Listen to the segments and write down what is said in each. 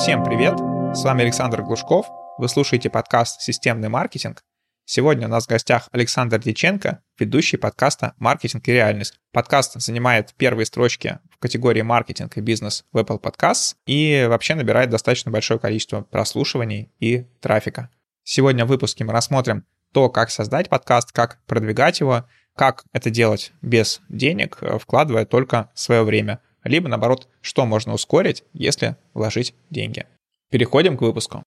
Всем привет! С вами Александр Глушков. Вы слушаете подкаст «Системный маркетинг». Сегодня у нас в гостях Александр Диченко, ведущий подкаста «Маркетинг и реальность». Подкаст занимает первые строчки в категории маркетинг и бизнес в Apple Podcasts и вообще набирает достаточно большое количество прослушиваний и трафика. Сегодня в выпуске мы рассмотрим то, как создать подкаст, как продвигать его, как это делать без денег, вкладывая только свое время – либо наоборот, что можно ускорить, если вложить деньги. Переходим к выпуску.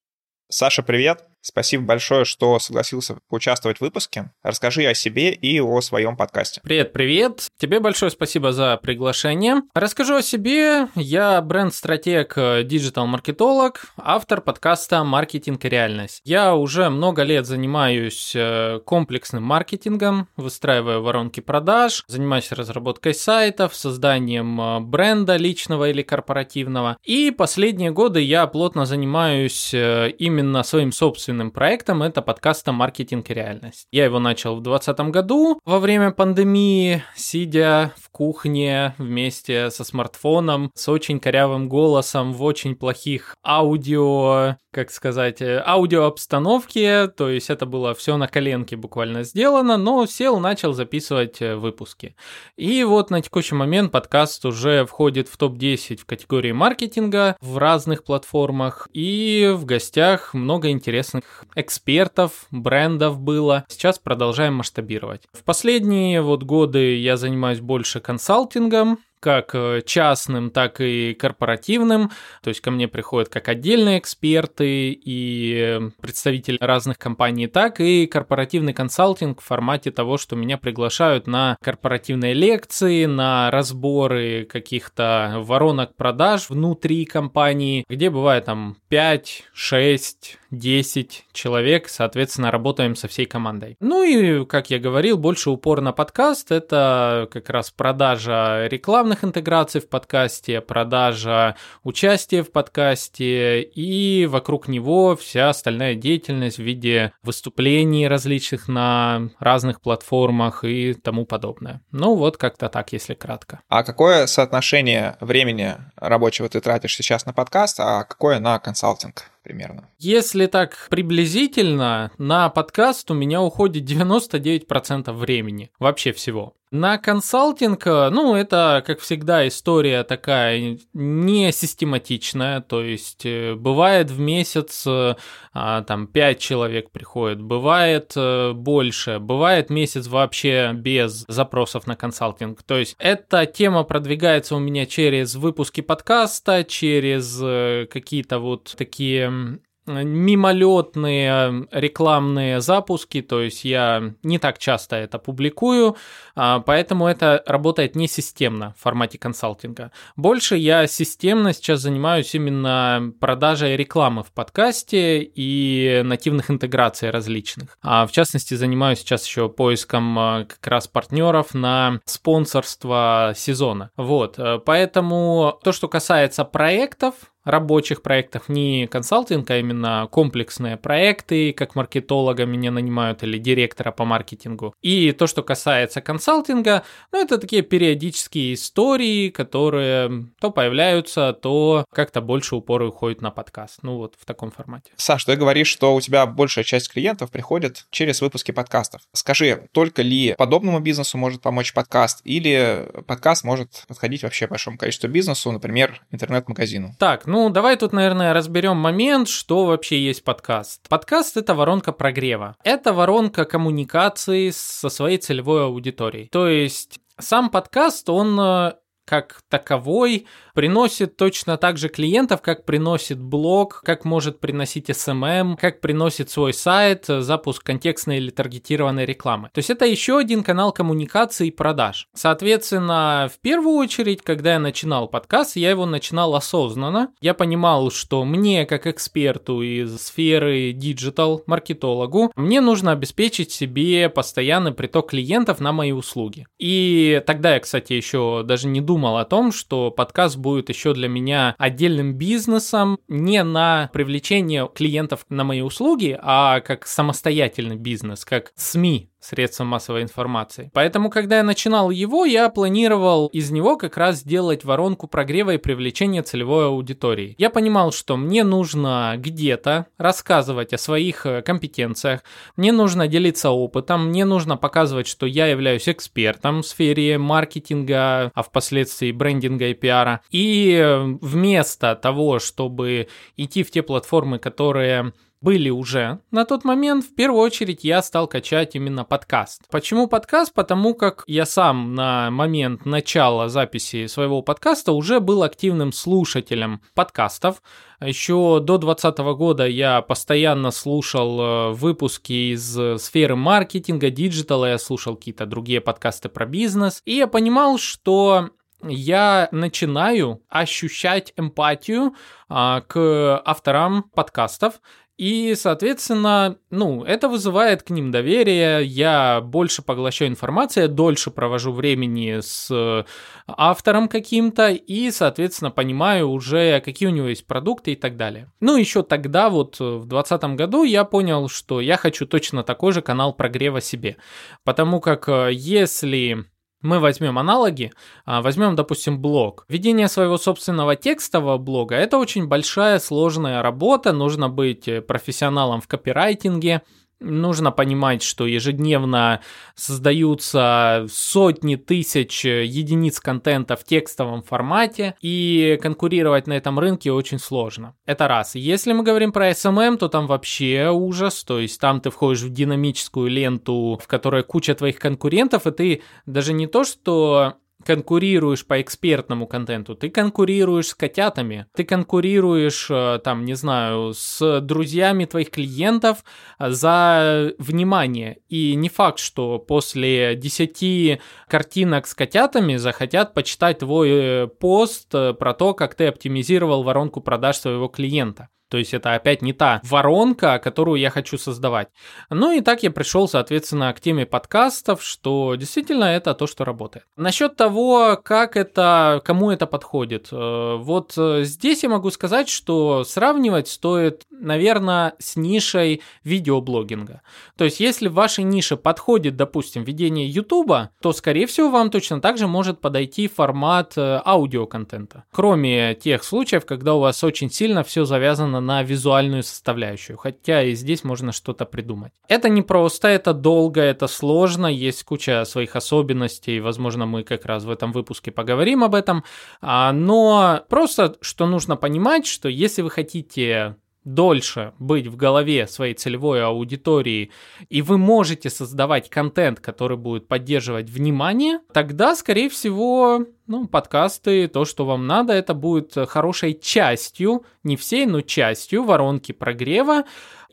Саша, привет! Спасибо большое, что согласился поучаствовать в выпуске. Расскажи о себе и о своем подкасте. Привет, привет. Тебе большое спасибо за приглашение. Расскажу о себе. Я бренд-стратег, диджитал-маркетолог, автор подкаста «Маркетинг и реальность». Я уже много лет занимаюсь э, комплексным маркетингом, выстраиваю воронки продаж, занимаюсь разработкой сайтов, созданием э, бренда личного или корпоративного. И последние годы я плотно занимаюсь э, именно своим собственным собственным проектом, это подкаста «Маркетинг и реальность». Я его начал в 2020 году во время пандемии, сидя в кухне вместе со смартфоном, с очень корявым голосом, в очень плохих аудио, как сказать, э, аудиообстановке, то есть это было все на коленке буквально сделано, но сел, начал записывать э, выпуски. И вот на текущий момент подкаст уже входит в топ-10 в категории маркетинга в разных платформах, и в гостях много интересных экспертов, брендов было. Сейчас продолжаем масштабировать. В последние вот годы я занимаюсь больше консалтингом, как э, частным, так и корпоративным. То есть ко мне приходят как отдельные эксперты и представители разных компаний, так и корпоративный консалтинг в формате того, что меня приглашают на корпоративные лекции, на разборы каких-то воронок продаж внутри компании, где бывает там 5, 6, 10 человек, соответственно, работаем со всей командой. Ну и, как я говорил, больше упор на подкаст, это как раз продажа рекламных интеграций в подкасте, продажа участия в подкасте и вокруг него вся остальная деятельность в виде выступлений различных на разных платформах и тому подобное. Ну вот как-то так, если кратко. А какое соотношение времени рабочего ты тратишь сейчас на подкаст, а какое на консалтинг? Примерно? Если так приблизительно, на подкаст у меня уходит 99% времени, вообще всего. На консалтинг, ну, это, как всегда, история такая не систематичная, то есть э, бывает в месяц а, там 5 человек приходит, бывает э, больше, бывает месяц вообще без запросов на консалтинг. То есть эта тема продвигается у меня через выпуски подкаста, через э, какие-то вот такие мимолетные рекламные запуски, то есть я не так часто это публикую, а, поэтому это работает не системно в формате консалтинга. Больше я системно сейчас занимаюсь именно продажей рекламы в подкасте и нативных интеграций различных. А в частности, занимаюсь сейчас еще поиском а, как раз партнеров на спонсорство сезона. Вот, э, поэтому то, что касается проектов, рабочих проектов, не консалтинг, а именно комплексные проекты, как маркетолога меня нанимают или директора по маркетингу. И то, что касается консалтинга, ну, это такие периодические истории, которые то появляются, то как-то больше упора уходит на подкаст. Ну, вот в таком формате. Саш, ты говоришь, что у тебя большая часть клиентов приходит через выпуски подкастов. Скажи, только ли подобному бизнесу может помочь подкаст, или подкаст может подходить вообще большому количеству бизнесу, например, интернет-магазину? Так, ну, давай тут, наверное, разберем момент, что вообще есть подкаст. Подкаст — это воронка прогрева. Это воронка коммуникации со своей целевой аудиторией. То есть сам подкаст, он э, как таковой приносит точно так же клиентов, как приносит блог, как может приносить SMM, как приносит свой сайт, запуск контекстной или таргетированной рекламы. То есть это еще один канал коммуникации и продаж. Соответственно, в первую очередь, когда я начинал подкаст, я его начинал осознанно. Я понимал, что мне, как эксперту из сферы digital, маркетологу, мне нужно обеспечить себе постоянный приток клиентов на мои услуги. И тогда я, кстати, еще даже не думал о том, что подкаст будет еще для меня отдельным бизнесом, не на привлечение клиентов на мои услуги, а как самостоятельный бизнес, как СМИ, средством массовой информации. Поэтому, когда я начинал его, я планировал из него как раз сделать воронку прогрева и привлечения целевой аудитории. Я понимал, что мне нужно где-то рассказывать о своих э, компетенциях, мне нужно делиться опытом, мне нужно показывать, что я являюсь экспертом в сфере маркетинга, а впоследствии брендинга и пиара. И э, вместо того, чтобы идти в те платформы, которые были уже на тот момент, в первую очередь я стал качать именно подкаст. Почему подкаст? Потому как я сам на момент начала записи своего подкаста уже был активным слушателем подкастов. Еще до 2020 года я постоянно слушал э, выпуски из сферы маркетинга, диджитала, я слушал какие-то другие подкасты про бизнес. И я понимал, что я начинаю ощущать эмпатию а, к авторам подкастов, и, соответственно, ну, это вызывает к ним доверие, я больше поглощаю информацию, дольше провожу времени с автором каким-то и, соответственно, понимаю уже, какие у него есть продукты и так далее. Ну, еще тогда, вот в 2020 году, я понял, что я хочу точно такой же канал прогрева себе. Потому как э, если мы возьмем аналоги, а, возьмем, допустим, блог. Ведение своего собственного текстового блога – это очень большая, сложная работа, нужно быть э, профессионалом в копирайтинге, Нужно понимать, что ежедневно создаются сотни тысяч единиц контента в текстовом формате, и конкурировать на этом рынке очень сложно. Это раз. Если мы говорим про SMM, то там вообще ужас, то есть там ты входишь в динамическую ленту, в которой куча твоих конкурентов, и ты даже не то, что конкурируешь по экспертному контенту, ты конкурируешь с котятами, ты конкурируешь, э, там, не знаю, с друзьями твоих клиентов за внимание. И не факт, что после 10 картинок с котятами захотят почитать твой э, пост э, про то, как ты оптимизировал воронку продаж своего клиента. То есть это опять не та воронка, которую я хочу создавать. Ну и так я пришел, соответственно, к теме подкастов, что действительно это то, что работает. Насчет того, как это, кому это подходит. Э, вот э, здесь я могу сказать, что сравнивать стоит, наверное, с нишей видеоблогинга. То есть если в вашей нише подходит, допустим, ведение YouTube, то, скорее всего, вам точно так же может подойти формат э, аудиоконтента. Кроме тех случаев, когда у вас очень сильно все завязано на визуальную составляющую, хотя и здесь можно что-то придумать. Это не просто, это долго, это сложно, есть куча своих особенностей, возможно, мы как раз в этом выпуске поговорим об этом, а, но просто, что нужно понимать, что если вы хотите дольше быть в голове своей целевой аудитории, и вы можете создавать контент, который будет поддерживать внимание, тогда, скорее всего, ну, подкасты, то, что вам надо, это будет хорошей частью, не всей, но частью воронки прогрева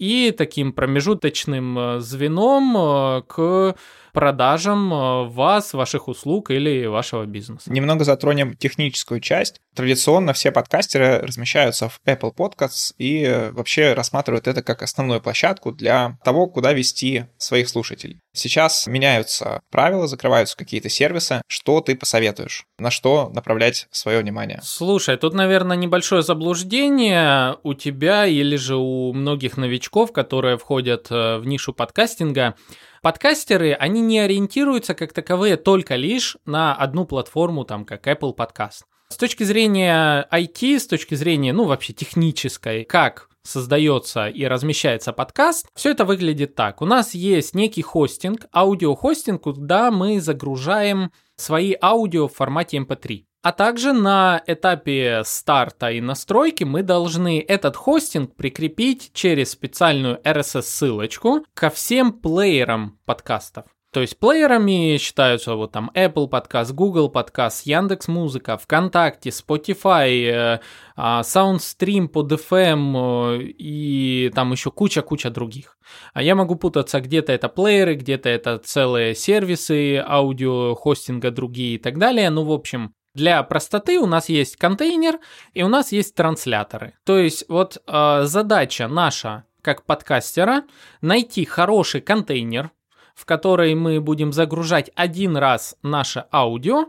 и таким промежуточным э, звеном э, к продажам э, вас, ваших услуг или вашего бизнеса. Немного затронем техническую часть. Традиционно все подкастеры размещаются в Apple Podcasts и вообще рассматривают это как основную площадку для того, куда вести своих слушателей. Сейчас меняются правила, закрываются какие-то сервисы. Что ты посоветуешь? На что направлять свое внимание? Слушай, тут, наверное, небольшое заблуждение у тебя или же у многих новичков, которые входят э, в нишу подкастинга. Подкастеры, они не ориентируются как таковые только лишь на одну платформу, там, как Apple Podcast. С точки зрения IT, с точки зрения, ну, вообще технической, как создается и размещается подкаст, все это выглядит так. У нас есть некий хостинг, аудиохостинг, куда мы загружаем свои аудио в формате MP3. А также на этапе старта и настройки мы должны этот хостинг прикрепить через специальную RSS-ссылочку ко всем плеерам подкастов. То есть плеерами считаются вот там Apple подкаст, Google подкаст, Яндекс Музыка, ВКонтакте, Spotify, э, а, SoundStream под FM э, и там еще куча-куча других. А я могу путаться, где-то это плееры, где-то это целые сервисы аудио, хостинга другие и так далее. Ну, в общем, для простоты у нас есть контейнер и у нас есть трансляторы. То есть вот э, задача наша как подкастера найти хороший контейнер, в который мы будем загружать один раз наше аудио,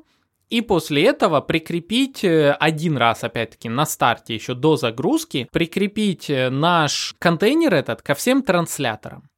и после этого прикрепить э, один раз, опять-таки, на старте, еще до загрузки, прикрепить э, наш контейнер этот ко всем трансляторам.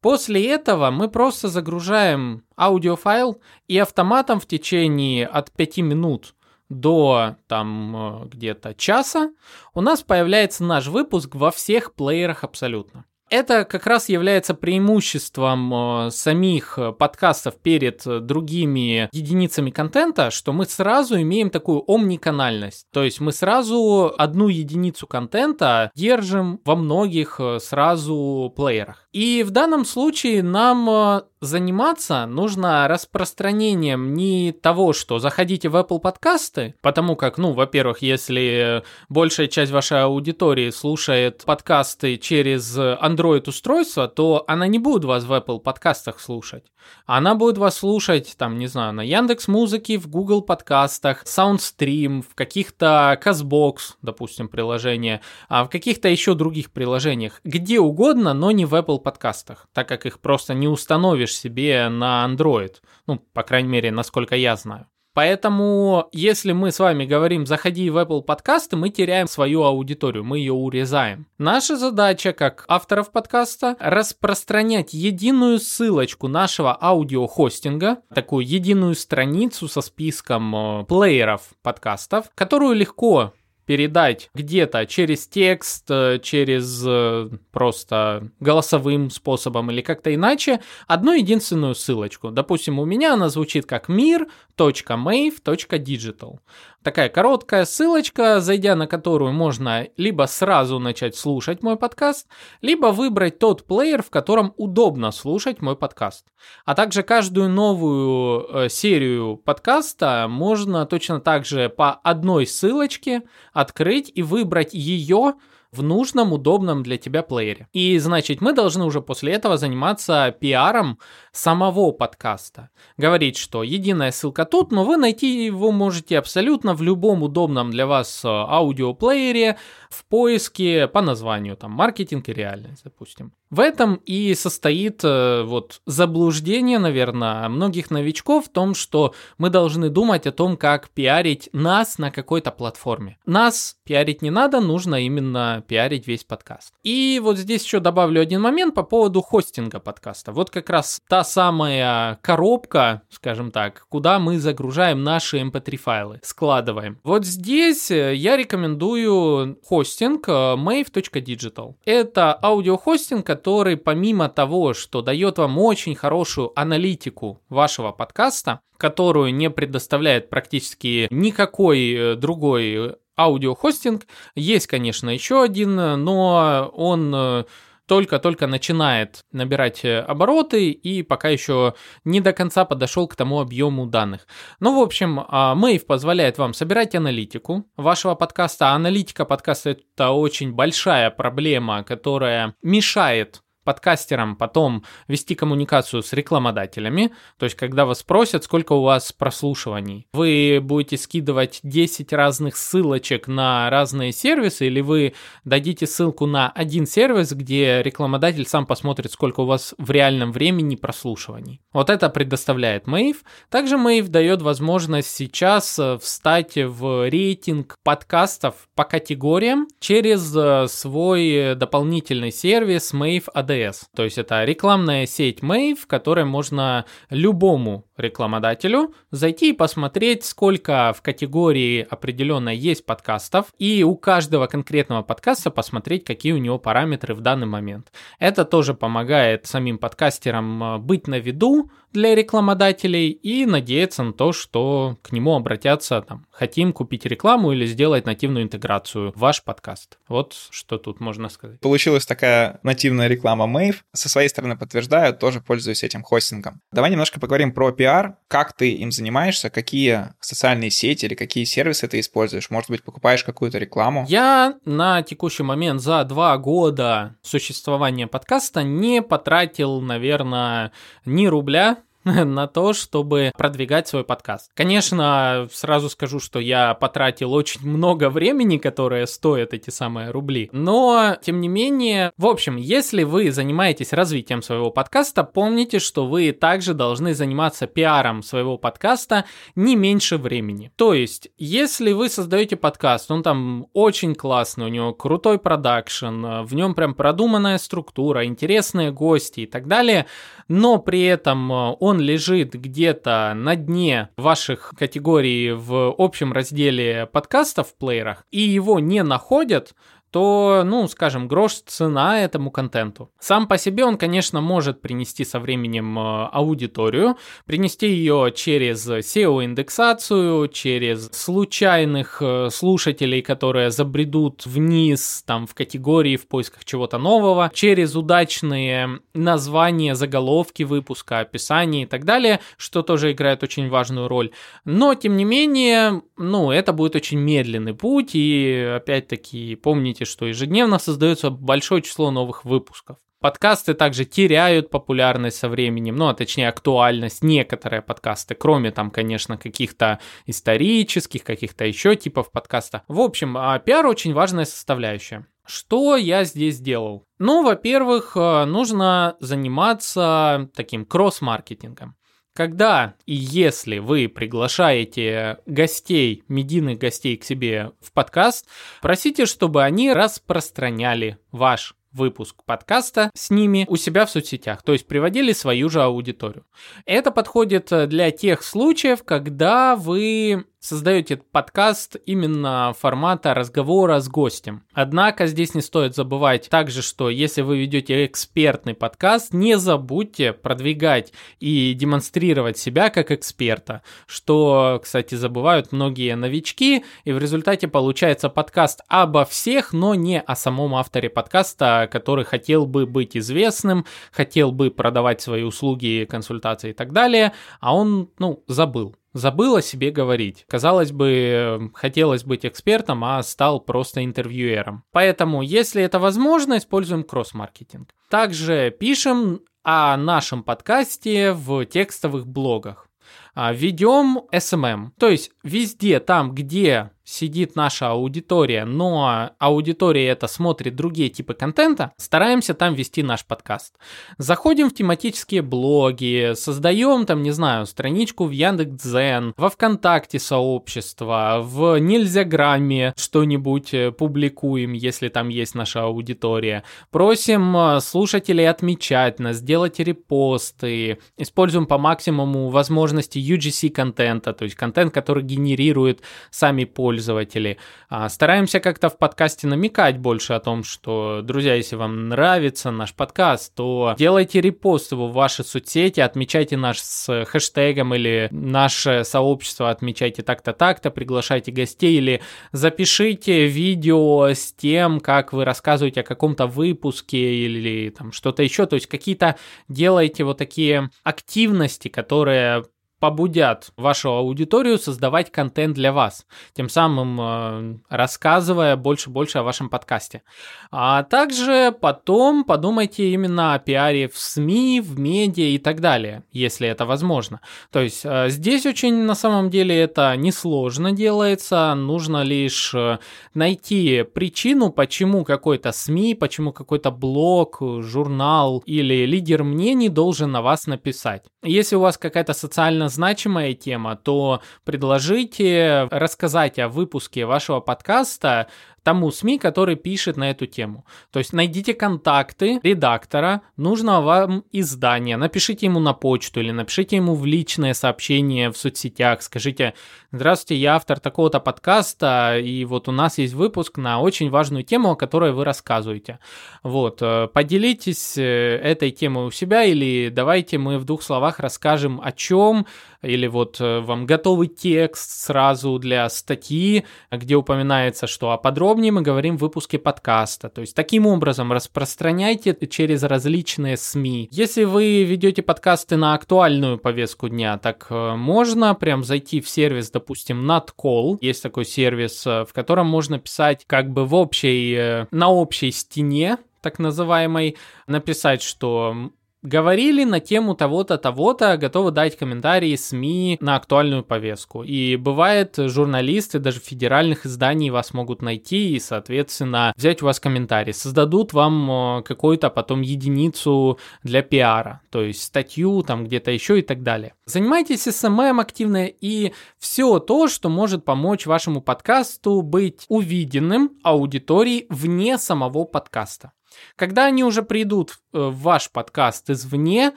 После этого мы просто загружаем аудиофайл и автоматом в течение от 5 минут до там э, где-то часа у нас появляется наш выпуск во всех плеерах абсолютно. Это как раз является преимуществом э, самих э, подкастов перед э, другими единицами контента, что мы сразу имеем такую омниканальность. То есть мы сразу одну единицу контента держим во многих сразу плеерах. И в данном случае нам заниматься нужно распространением не того, что заходите в Apple подкасты, потому как, ну, во-первых, если большая часть вашей аудитории слушает подкасты через Android устройство, то она не будет вас в Apple подкастах слушать. Она будет вас слушать, там, не знаю, на Яндекс Музыке, в Google подкастах, Soundstream, в каких-то Казбокс, допустим, приложения, а в каких-то еще других приложениях, где угодно, но не в Apple подкастах, так как их просто не установишь себе на Android. Ну, по крайней мере, насколько я знаю. Поэтому, если мы с вами говорим «заходи в Apple подкасты», мы теряем свою аудиторию, мы ее урезаем. Наша задача, как авторов подкаста, распространять единую ссылочку нашего аудиохостинга, такую единую страницу со списком э, плееров подкастов, которую легко передать где-то через текст, э, через э, просто голосовым способом или как-то иначе одну единственную ссылочку. Допустим, у меня она звучит как mir.mave.digital такая короткая ссылочка, зайдя на которую можно либо сразу начать слушать мой подкаст, либо выбрать тот плеер, в котором удобно слушать мой подкаст. А также каждую новую э, серию подкаста можно точно так же по одной ссылочке открыть и выбрать ее в нужном, удобном для тебя плеере. И, значит, мы должны уже после этого заниматься пиаром самого подкаста. Говорить, что единая ссылка тут, но вы найти его можете абсолютно в любом удобном для вас э, аудиоплеере в поиске по названию, там, маркетинг и реальность, допустим. В этом и состоит э, вот заблуждение, наверное, многих новичков в том, что мы должны думать о том, как пиарить нас на какой-то платформе. Нас пиарить не надо, нужно именно пиарить весь подкаст. И вот здесь еще добавлю один момент по поводу хостинга подкаста. Вот как раз та самая коробка, скажем так, куда мы загружаем наши mp3 файлы, складываем. Вот здесь э, я рекомендую хостинг э, mave.digital. Это аудиохостинг, который помимо того, что дает вам очень хорошую аналитику вашего подкаста, которую не предоставляет практически никакой э, другой аудиохостинг, есть, конечно, еще один, но он э, только-только начинает набирать э, обороты и пока еще не до конца подошел к тому объему данных. Ну, в общем, Mave позволяет вам собирать аналитику вашего подкаста. А аналитика подкаста это очень большая проблема, которая мешает подкастерам потом вести коммуникацию с рекламодателями, то есть когда вас спросят, сколько у вас прослушиваний, вы будете скидывать 10 разных ссылочек на разные сервисы, или вы дадите ссылку на один сервис, где рекламодатель сам посмотрит, сколько у вас в реальном времени прослушиваний. Вот это предоставляет Mave. Также Mave дает возможность сейчас э, встать в рейтинг подкастов по категориям через э, свой дополнительный сервис Mave ADS. То есть это рекламная сеть Mave, в которой можно любому рекламодателю зайти и посмотреть, сколько в категории определенно есть подкастов, и у каждого конкретного подкаста посмотреть, какие у него параметры в данный момент. Это тоже помогает самим подкастерам э, быть на виду для рекламодателей и надеяться на то, что к нему обратятся, там, хотим купить рекламу или сделать нативную интеграцию в ваш подкаст. Вот что тут можно сказать. Получилась такая нативная реклама Mave. Со своей стороны подтверждаю, тоже пользуюсь этим хостингом. Давай немножко поговорим про пиар, как ты им занимаешься, какие социальные сети или какие сервисы ты используешь? Может быть, покупаешь какую-то рекламу? Я на текущий момент за два года существования подкаста не потратил, наверное, ни рубля на то, чтобы продвигать свой подкаст. Конечно, сразу скажу, что я потратил очень много времени, которое стоит эти самые рубли, но, тем не менее, в общем, если вы занимаетесь развитием своего подкаста, помните, что вы также должны заниматься пиаром своего подкаста не меньше времени. То есть, если вы создаете подкаст, он там очень классный, у него крутой продакшн, в нем прям продуманная структура, интересные гости и так далее, но при этом он лежит где-то на дне ваших категорий в общем разделе подкастов в плеерах, и его не находят, то, ну, скажем, грош цена этому контенту. Сам по себе он, конечно, может принести со временем э, аудиторию, принести ее через SEO-индексацию, через случайных э, слушателей, которые забредут вниз, там, в категории в поисках чего-то нового, через удачные названия, заголовки выпуска, описания и так далее, что тоже играет очень важную роль. Но, тем не менее, ну, это будет очень медленный путь, и, опять-таки, помните, заметьте, что ежедневно создается большое число новых выпусков. Подкасты также теряют популярность со временем, ну, а точнее актуальность некоторые подкасты, кроме там, конечно, каких-то исторических, каких-то еще типов подкаста. В общем, а, пиар очень важная составляющая. Что я здесь делал? Ну, во-первых, э, нужно заниматься таким кросс-маркетингом. Когда и если вы приглашаете гостей, медийных гостей к себе в подкаст, просите, чтобы они распространяли ваш выпуск подкаста с ними у себя в соцсетях, то есть приводили свою же аудиторию. Это подходит для тех случаев, когда вы создаете подкаст именно формата разговора с гостем. Однако здесь не стоит забывать также, что если вы ведете экспертный подкаст, не забудьте продвигать и демонстрировать себя как эксперта, что, кстати, забывают многие новички, и в результате получается подкаст обо всех, но не о самом авторе подкаста, который хотел бы быть известным, хотел бы продавать свои услуги, консультации и так далее, а он, ну, забыл забыл о себе говорить. Казалось бы, хотелось быть экспертом, а стал просто интервьюером. Поэтому, если это возможно, используем кросс-маркетинг. Также пишем о нашем подкасте в текстовых блогах. А, Ведем SMM, то есть везде там, где сидит наша аудитория, но аудитория это смотрит другие типы контента, стараемся там вести наш подкаст. Заходим в тематические блоги, создаем там, не знаю, страничку в Яндекс.Дзен, во Вконтакте сообщество, в Нельзяграмме что-нибудь э, публикуем, если там есть наша аудитория. Просим э, слушателей отмечать нас, делать репосты, используем по максимуму возможности UGC контента, то есть контент, который генерирует сами пользователи пользователи. А, стараемся как-то в подкасте намекать больше о том, что, друзья, если вам нравится наш подкаст, то делайте репост его в ваши соцсети, отмечайте наш с хэштегом или наше сообщество отмечайте так-то, так-то, приглашайте гостей или запишите видео с тем, как вы рассказываете о каком-то выпуске или там что-то еще, то есть какие-то делайте вот такие активности, которые побудят вашу аудиторию создавать контент для вас, тем самым э, рассказывая больше-больше о вашем подкасте. А также потом подумайте именно о пиаре в СМИ, в медиа и так далее, если это возможно. То есть э, здесь очень на самом деле это несложно делается, нужно лишь э, найти причину, почему какой-то СМИ, почему какой-то блог, журнал или лидер мнений должен на вас написать. Если у вас какая-то социально значимая тема, то предложите рассказать о выпуске вашего подкаста тому СМИ, который пишет на эту тему. То есть найдите контакты редактора нужного вам издания, напишите ему на почту или напишите ему в личное сообщение в соцсетях, скажите, здравствуйте, я автор такого-то подкаста, и вот у нас есть выпуск на очень важную тему, о которой вы рассказываете. Вот, э, поделитесь э, этой темой у себя или давайте мы в двух словах расскажем о чем, или вот э, вам готовый текст сразу для статьи, где упоминается, что о подробнее мы говорим в выпуске подкаста. То есть таким образом распространяйте через различные СМИ. Если вы ведете подкасты на актуальную повестку дня, так э, можно прям зайти в сервис, допустим, Natcall. Есть такой сервис, э, в котором можно писать как бы в общей, на общей стене так называемой, написать, что говорили на тему того-то, того-то, готовы дать комментарии СМИ на актуальную повестку. И бывает, журналисты даже федеральных изданий вас могут найти и, соответственно, взять у вас комментарий. Создадут вам э, какую-то потом единицу для пиара, то есть статью там где-то еще и так далее. Занимайтесь SMM активно и все то, что может помочь вашему подкасту быть увиденным аудиторией вне самого подкаста. Когда они уже придут ваш подкаст извне,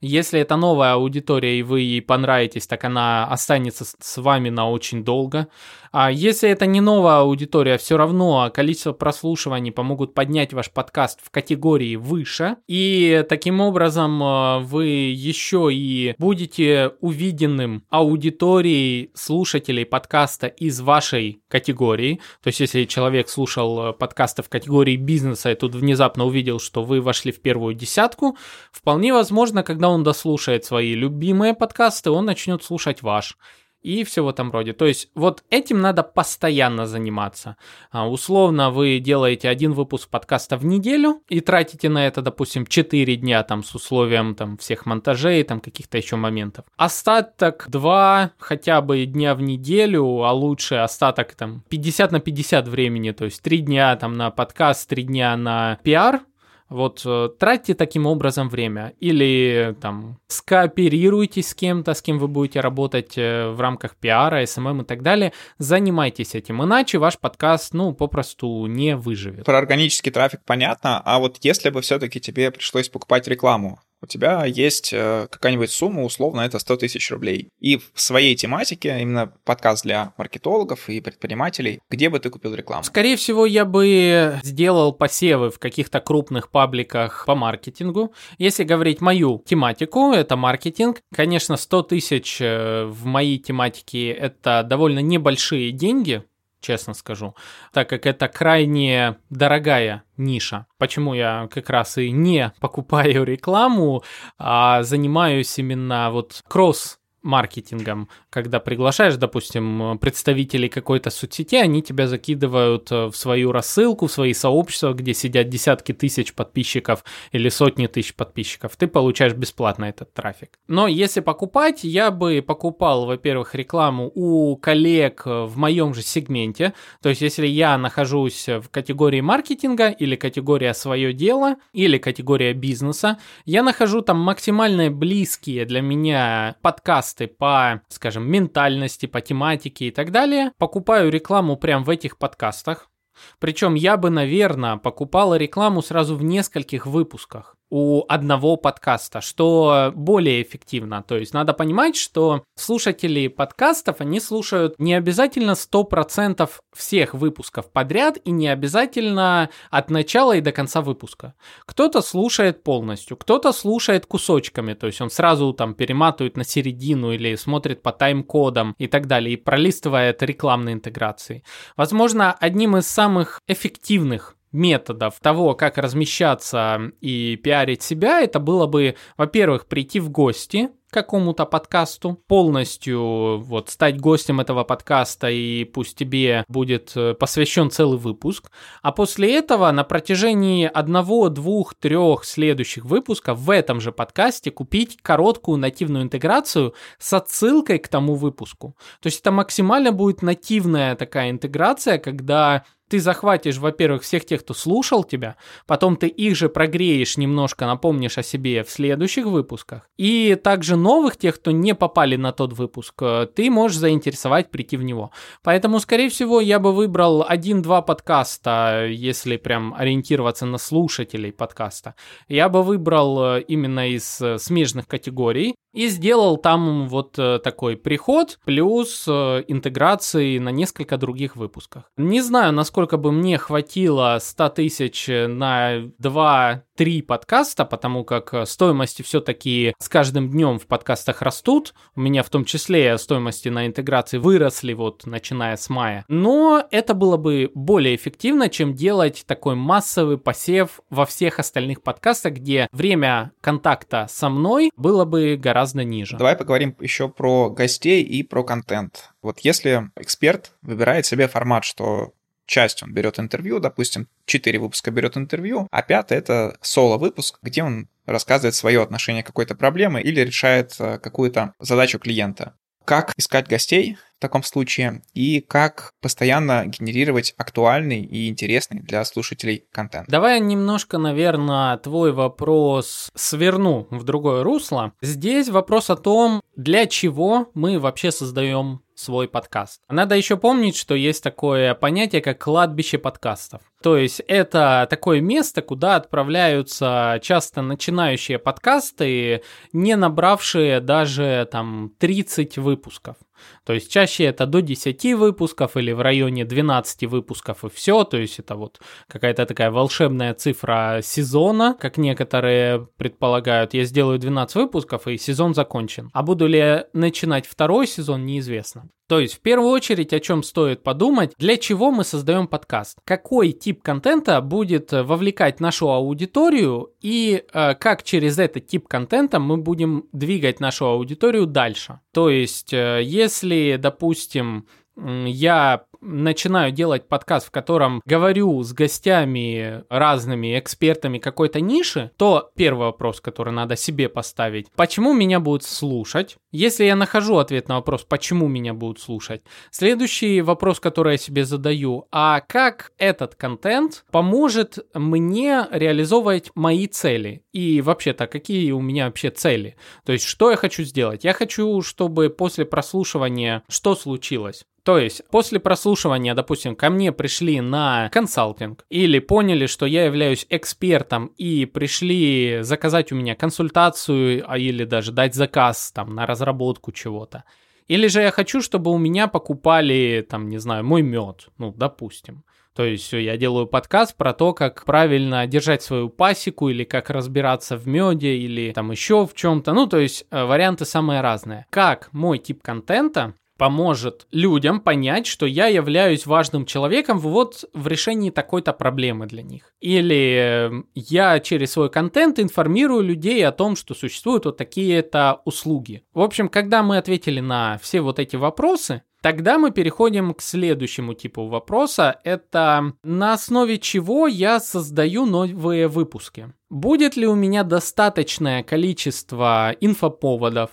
если это новая аудитория и вы ей понравитесь, так она останется с вами на очень долго. А если это не новая аудитория, все равно количество прослушиваний помогут поднять ваш подкаст в категории выше. И таким образом э, вы еще и будете увиденным аудиторией слушателей подкаста из вашей категории. То есть если человек слушал э, подкасты в категории бизнеса и тут внезапно увидел, что вы вошли в первую десятку, вполне возможно, когда он дослушает свои любимые подкасты, он начнет слушать ваш и все в этом роде. То есть вот этим надо постоянно заниматься. А, условно вы делаете один выпуск подкаста в неделю и тратите на это, допустим, 4 дня там с условием там всех монтажей, там каких-то еще моментов. Остаток 2 хотя бы дня в неделю, а лучше остаток там 50 на 50 времени, то есть 3 дня там на подкаст, 3 дня на пиар, вот э, тратьте таким образом время или там скооперируйтесь с кем-то, с кем вы будете работать э, в рамках пиара, SMM и так далее. Занимайтесь этим, иначе ваш подкаст, ну, попросту не выживет. Про органический трафик понятно, а вот если бы все-таки тебе пришлось покупать рекламу, у тебя есть э, какая-нибудь сумма, условно, это 100 тысяч рублей. И в своей тематике, именно подкаст для маркетологов и предпринимателей, где бы ты купил рекламу? Скорее всего, я бы сделал посевы в каких-то крупных пабликах по маркетингу. Если говорить мою тематику, это маркетинг. Конечно, 100 тысяч э, в моей тематике это довольно небольшие деньги, честно скажу, так как это крайне дорогая ниша. Почему я как раз и не покупаю рекламу, а занимаюсь именно вот кросс маркетингом, когда приглашаешь, допустим, представителей какой-то соцсети, они тебя закидывают э, в свою рассылку, в свои сообщества, где сидят десятки тысяч подписчиков или сотни тысяч подписчиков. Ты получаешь бесплатно этот трафик. Но если покупать, я бы покупал, во-первых, рекламу у коллег э, в моем же сегменте. То есть, если я нахожусь в категории маркетинга или категория свое дело или категория бизнеса, я нахожу там максимально близкие для меня подкасты подкасты по, скажем, ментальности, по тематике и так далее. Покупаю рекламу прямо в этих подкастах. Причем я бы, наверное, покупала рекламу сразу в нескольких выпусках у одного подкаста, что более эффективно. То есть надо понимать, что слушатели подкастов, они слушают не обязательно 100% всех выпусков подряд и не обязательно от начала и до конца выпуска. Кто-то слушает полностью, кто-то слушает кусочками, то есть он сразу там перематывает на середину или смотрит по тайм-кодам и так далее, и пролистывает рекламные интеграции. Возможно, одним из самых эффективных методов того, как размещаться и пиарить себя, это было бы, во-первых, прийти в гости какому-то подкасту, полностью вот стать гостем этого подкаста и пусть тебе будет э, посвящен целый выпуск, а после этого на протяжении одного, двух, трех следующих выпусков в этом же подкасте купить короткую нативную интеграцию с отсылкой к тому выпуску. То есть это максимально будет нативная такая интеграция, когда ты захватишь, во-первых, всех тех, кто слушал тебя, потом ты их же прогреешь немножко, напомнишь о себе в следующих выпусках, и также новых тех, кто не попали на тот выпуск, э, ты можешь заинтересовать прийти в него. Поэтому, скорее всего, я бы выбрал один-два подкаста, если прям ориентироваться на слушателей подкаста. Я бы выбрал э, именно из э, смежных категорий и сделал там вот такой приход плюс интеграции на несколько других выпусках. Не знаю, насколько бы мне хватило 100 тысяч на 2-3 подкаста, потому как стоимости все-таки с каждым днем в подкастах растут. У меня в том числе стоимости на интеграции выросли вот начиная с мая. Но это было бы более эффективно, чем делать такой массовый посев во всех остальных подкастах, где время контакта со мной было бы гораздо ниже. Давай поговорим еще про гостей и про контент. Вот если эксперт выбирает себе формат, что часть он берет интервью, допустим, 4 выпуска берет интервью, а пятый это соло-выпуск, где он рассказывает свое отношение к какой-то проблеме или решает э, какую-то задачу клиента. Как искать гостей в таком случае и как постоянно генерировать актуальный и интересный для слушателей контент. Давай немножко, наверное, твой вопрос сверну в другое русло. Здесь вопрос о том, для чего мы вообще создаем свой подкаст. Надо еще помнить, что есть такое понятие, как кладбище подкастов. То есть это такое место, куда отправляются часто начинающие подкасты, не набравшие даже там 30 выпусков. То есть чаще это до 10 выпусков или в районе 12 выпусков и все. То есть это вот какая-то такая волшебная цифра сезона, как некоторые предполагают. Я сделаю 12 выпусков и сезон закончен. А буду ли начинать второй сезон, неизвестно. То есть, в первую очередь, о чем стоит подумать, для чего мы создаем подкаст, какой тип контента будет вовлекать нашу аудиторию и э, как через этот тип контента мы будем двигать нашу аудиторию дальше. То есть, э, если, допустим, я начинаю делать подкаст, в котором говорю с гостями разными экспертами какой-то ниши, то первый вопрос, который надо себе поставить, почему меня будут слушать? Если я нахожу ответ на вопрос, почему меня будут слушать, следующий вопрос, который я себе задаю, а как этот контент поможет мне реализовывать мои цели? И вообще-то, какие у меня вообще цели? То есть, что я хочу сделать? Я хочу, чтобы после прослушивания что случилось? То есть после прослушивания, допустим, ко мне пришли на консалтинг или поняли, что я являюсь экспертом и пришли заказать у меня консультацию а, или даже дать заказ там на разработку чего-то. Или же я хочу, чтобы у меня покупали, там, не знаю, мой мед, ну, допустим. То есть я делаю подкаст про то, как правильно держать свою пасеку или как разбираться в меде или там еще в чем-то. Ну, то есть э, варианты самые разные. Как мой тип контента поможет людям понять, что я являюсь важным человеком вот в решении такой-то проблемы для них. Или эм, я через свой контент информирую людей о том, что существуют вот такие-то услуги. В общем, когда мы ответили на все вот эти вопросы, Тогда мы переходим к следующему типу вопроса. Это на основе чего я создаю новые выпуски. Будет ли у меня достаточное количество инфоповодов,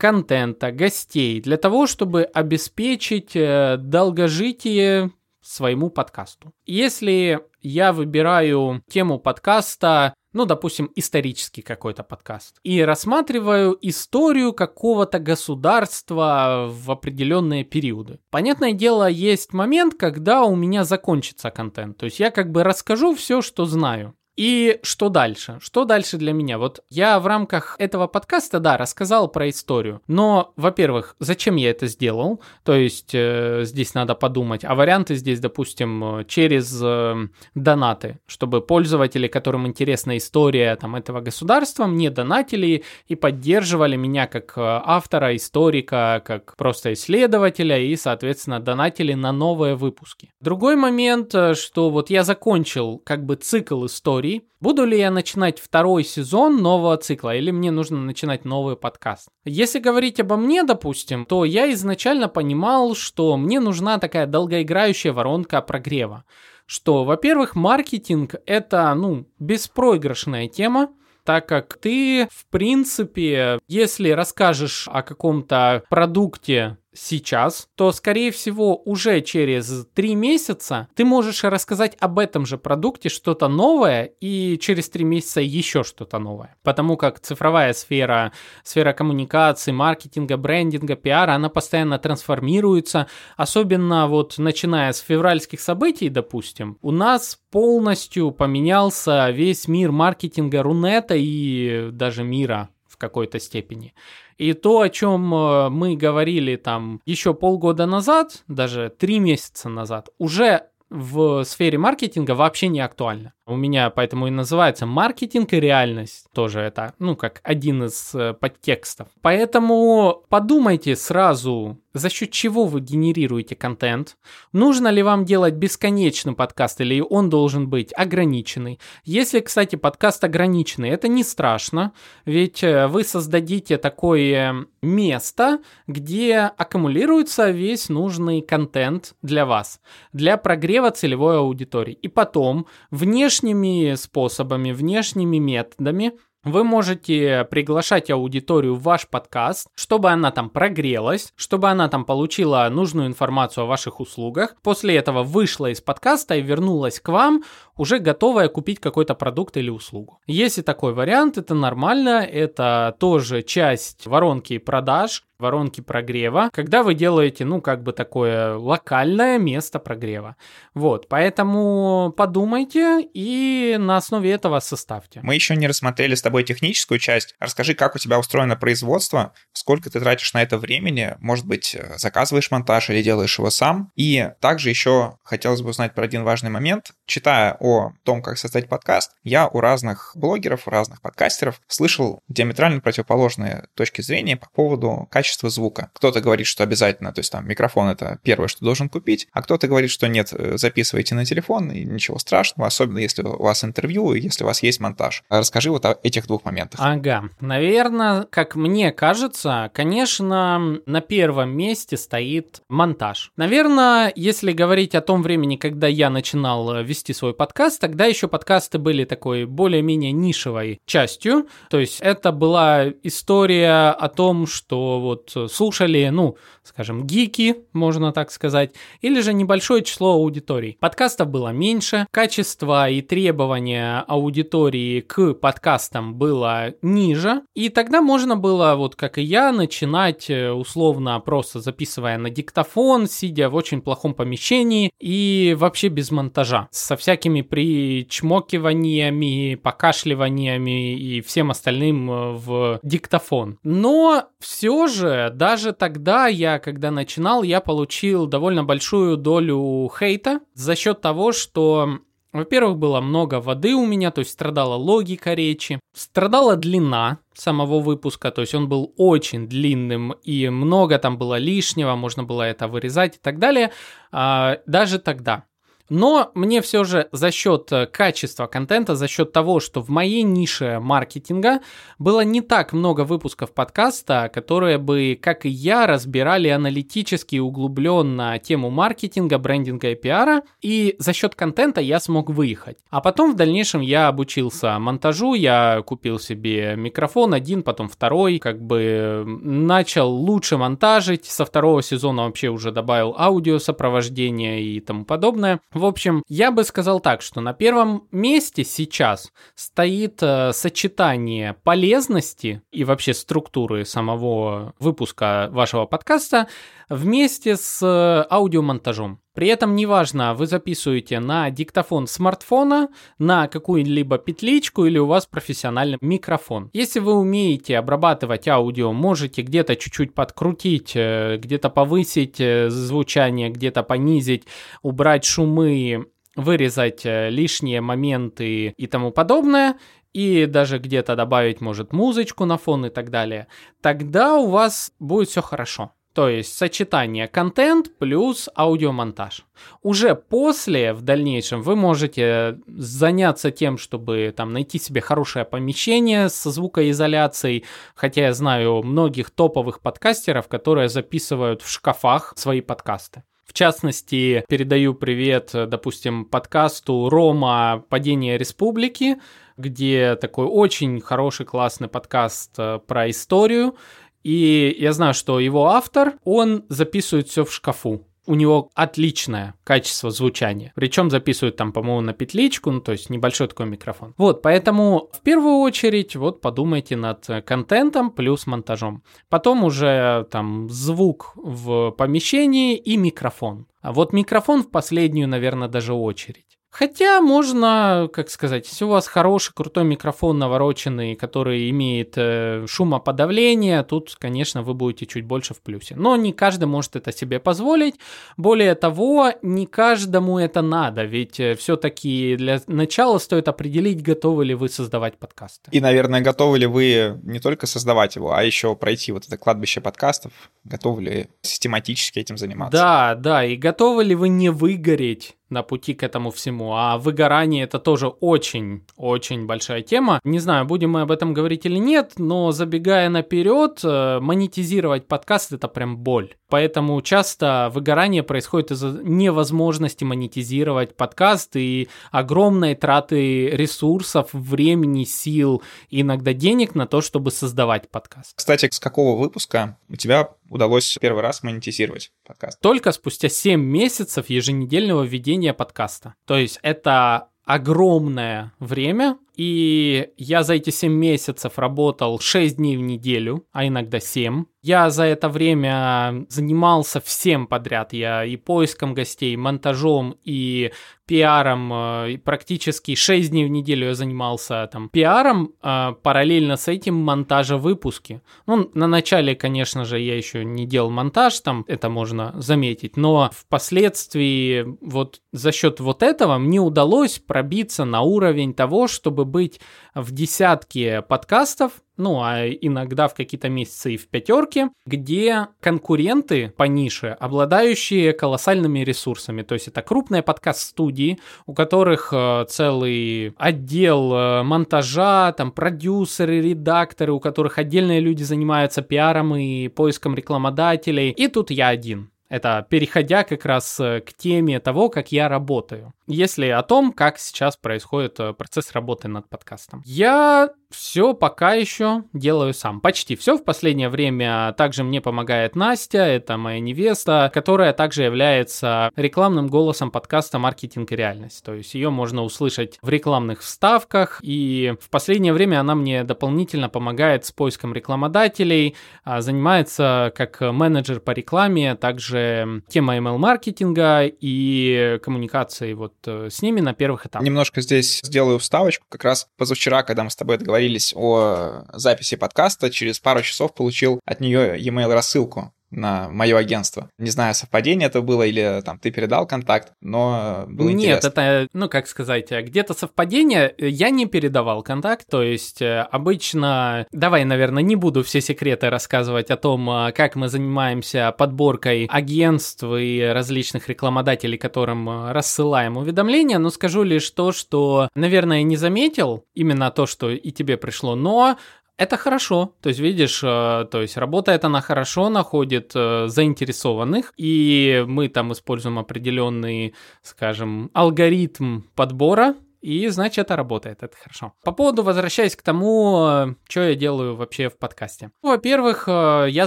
контента, гостей для того, чтобы обеспечить э, долгожитие своему подкасту. Если я выбираю тему подкаста, ну, допустим, исторический какой-то подкаст, и рассматриваю историю какого-то государства в определенные периоды. Понятное дело, есть момент, когда у меня закончится контент. То есть я как бы расскажу все, что знаю. И что дальше? Что дальше для меня? Вот я в рамках этого подкаста, да, рассказал про историю. Но, во-первых, зачем я это сделал? То есть э, здесь надо подумать. А варианты здесь, допустим, через э, донаты, чтобы пользователи, которым интересна история там, этого государства, мне донатили и поддерживали меня как э, автора, историка, как просто исследователя и, соответственно, донатили на новые выпуски. Другой момент, э, что вот я закончил как бы цикл истории, историй. Буду ли я начинать второй сезон нового цикла или мне нужно начинать новый подкаст? Если говорить обо мне, допустим, то я изначально понимал, что мне нужна такая долгоиграющая воронка прогрева. Что, во-первых, маркетинг это, ну, беспроигрышная тема, так как ты, в принципе, если расскажешь о каком-то продукте сейчас, то, скорее всего, уже через три месяца ты можешь рассказать об этом же продукте что-то новое и через три месяца еще что-то новое. Потому как цифровая сфера, сфера коммуникации, маркетинга, брендинга, пиара, она постоянно трансформируется. Особенно вот начиная с февральских событий, допустим, у нас полностью поменялся весь мир маркетинга Рунета и даже мира в какой-то степени. И то, о чем э, мы говорили там еще полгода назад, даже три месяца назад, уже в сфере маркетинга вообще не актуально. У меня поэтому и называется маркетинг и реальность. Тоже это, ну, как один из э, подтекстов. Поэтому подумайте сразу, за счет чего вы генерируете контент. Нужно ли вам делать бесконечный подкаст или он должен быть ограниченный. Если, кстати, подкаст ограниченный, это не страшно, ведь э, вы создадите такое место, где аккумулируется весь нужный контент для вас, для прогрева целевой аудитории. И потом внешне внешними способами, внешними методами. Вы можете приглашать аудиторию в ваш подкаст, чтобы она там прогрелась, чтобы она там получила нужную информацию о ваших услугах, после этого вышла из подкаста и вернулась к вам, уже готовая купить какой-то продукт или услугу. Если такой вариант, это нормально, это тоже часть воронки продаж, воронки прогрева, когда вы делаете, ну, как бы такое локальное место прогрева. Вот, поэтому подумайте и на основе этого составьте. Мы еще не рассмотрели с тобой техническую часть. Расскажи, как у тебя устроено производство, сколько ты тратишь на это времени, может быть, заказываешь монтаж или делаешь его сам. И также еще хотелось бы узнать про один важный момент. Читая о том, как создать подкаст, я у разных блогеров, у разных подкастеров слышал диаметрально противоположные точки зрения по поводу качества качество звука. Кто-то говорит, что обязательно, то есть там микрофон это первое, что должен купить, а кто-то говорит, что нет, э, записывайте на телефон, и ничего страшного, особенно если у вас интервью и если у вас есть монтаж. Расскажи вот о этих двух моментах. Ага. Наверное, как мне кажется, конечно, на первом месте стоит монтаж. Наверное, если говорить о том времени, когда я начинал э, вести свой подкаст, тогда еще подкасты были такой более-менее нишевой частью. То есть это была история о том, что вот вот э, слушали, ну, скажем, гики, можно так сказать, или же небольшое число аудиторий. Подкастов было меньше, качество и требования аудитории к подкастам было ниже, и тогда можно было, вот как и я, начинать э, условно просто записывая на диктофон, сидя в очень плохом помещении и вообще без монтажа, со всякими причмокиваниями, покашливаниями и всем остальным э, в диктофон. Но все же же, даже тогда я, когда начинал, я получил довольно большую долю хейта за счет того, что во-первых, было много воды у меня, то есть страдала логика речи, страдала длина самого выпуска, то есть он был очень длинным и много там было лишнего, можно было это вырезать и так далее, а, даже тогда. Но мне все же за счет э, качества контента, за счет того, что в моей нише маркетинга было не так много выпусков подкаста, которые бы, как и я, разбирали аналитически и углубленно тему маркетинга, брендинга и пиара, и за счет контента я смог выехать. А потом в дальнейшем я обучился монтажу, я купил себе микрофон один, потом второй, как бы начал лучше монтажить, со второго сезона вообще уже добавил аудио сопровождение и тому подобное. В общем, я бы сказал так, что на первом месте сейчас стоит э, сочетание полезности и вообще структуры самого выпуска вашего подкаста вместе с э, аудиомонтажом. При этом неважно, вы записываете на диктофон смартфона, на какую-либо петличку или у вас профессиональный микрофон. Если вы умеете обрабатывать аудио, можете где-то чуть-чуть подкрутить, э, где-то повысить э, звучание, где-то понизить, убрать шумы, вырезать лишние моменты и тому подобное, и даже где-то добавить, может, музычку на фон и так далее, тогда у вас будет все хорошо. То есть сочетание контент плюс аудиомонтаж. Уже после, в дальнейшем, вы можете заняться тем, чтобы там найти себе хорошее помещение со звукоизоляцией. Хотя я знаю многих топовых подкастеров, которые записывают в шкафах свои подкасты. В частности, передаю привет, допустим, подкасту Рома «Падение республики», где такой очень хороший, классный подкаст э, про историю. И я знаю, что его автор, он записывает все в шкафу. У него отличное качество звучания. Причем записывают там, по-моему, на петличку, ну то есть небольшой такой микрофон. Вот, поэтому в первую очередь вот подумайте над контентом плюс монтажом. Потом уже там звук в помещении и микрофон. А вот микрофон в последнюю, наверное, даже очередь. Хотя можно, как сказать, если у вас хороший, крутой микрофон навороченный, который имеет э, шумоподавление, тут, конечно, вы будете чуть больше в плюсе. Но не каждый может это себе позволить. Более того, не каждому это надо, ведь э, все-таки для начала стоит определить, готовы ли вы создавать подкасты. И, наверное, готовы ли вы не только создавать его, а еще пройти вот это кладбище подкастов, готовы ли систематически этим заниматься. Да, да, и готовы ли вы не выгореть на пути к этому всему. А выгорание это тоже очень-очень большая тема. Не знаю, будем мы об этом говорить или нет, но забегая наперед, э, монетизировать подкаст это прям боль. Поэтому часто выгорание происходит из-за невозможности монетизировать подкаст и огромной траты ресурсов, времени, сил, иногда денег на то, чтобы создавать подкаст. Кстати, с какого выпуска у тебя удалось первый раз монетизировать подкаст? Только спустя 7 месяцев еженедельного ведения подкаста. То есть это огромное время, и я за эти 7 месяцев работал 6 дней в неделю, а иногда 7. Я за это время занимался всем подряд. Я и поиском гостей, и монтажом, и пиаром. Э, и практически 6 дней в неделю я занимался там пиаром, а параллельно с этим монтажа выпуски. Ну, на начале, конечно же, я еще не делал монтаж, там это можно заметить, но впоследствии вот за счет вот этого мне удалось пробиться на уровень того, чтобы быть в десятке подкастов, ну а иногда в какие-то месяцы и в пятерке, где конкуренты по нише, обладающие колоссальными ресурсами. То есть это крупные подкаст-студии, у которых э, целый отдел э, монтажа, там продюсеры, редакторы, у которых отдельные люди занимаются пиаром и поиском рекламодателей. И тут я один. Это переходя как раз э, к теме того, как я работаю. Если о том, как сейчас происходит э, процесс работы над подкастом. Я все пока еще делаю сам. Почти все. В последнее время также мне помогает Настя, это моя невеста, которая также является рекламным голосом подкаста «Маркетинг и реальность». То есть ее можно услышать в рекламных вставках, и в последнее время она мне дополнительно помогает с поиском рекламодателей, а, занимается как менеджер по рекламе, также тема email-маркетинга и коммуникации вот э, с ними на первых этапах. Немножко здесь сделаю вставочку. Как раз позавчера, когда мы с тобой договорились о записи подкаста, через пару часов получил от нее e-mail рассылку на мое агентство. Не знаю, совпадение это было или там ты передал контакт, но было Нет, интересно. это, ну как сказать, где-то совпадение. Я не передавал контакт, то есть э, обычно... Давай, наверное, не буду все секреты рассказывать о том, э, как мы занимаемся подборкой агентств и различных рекламодателей, которым э, рассылаем уведомления, но скажу лишь то, что, наверное, не заметил именно то, что и тебе пришло, но это хорошо. То есть, видишь, э, то есть работает она хорошо, находит э, заинтересованных, и мы там используем определенный, скажем, алгоритм подбора и значит это работает, это хорошо. По поводу, возвращаясь к тому, э, что я делаю вообще в подкасте. Во-первых, я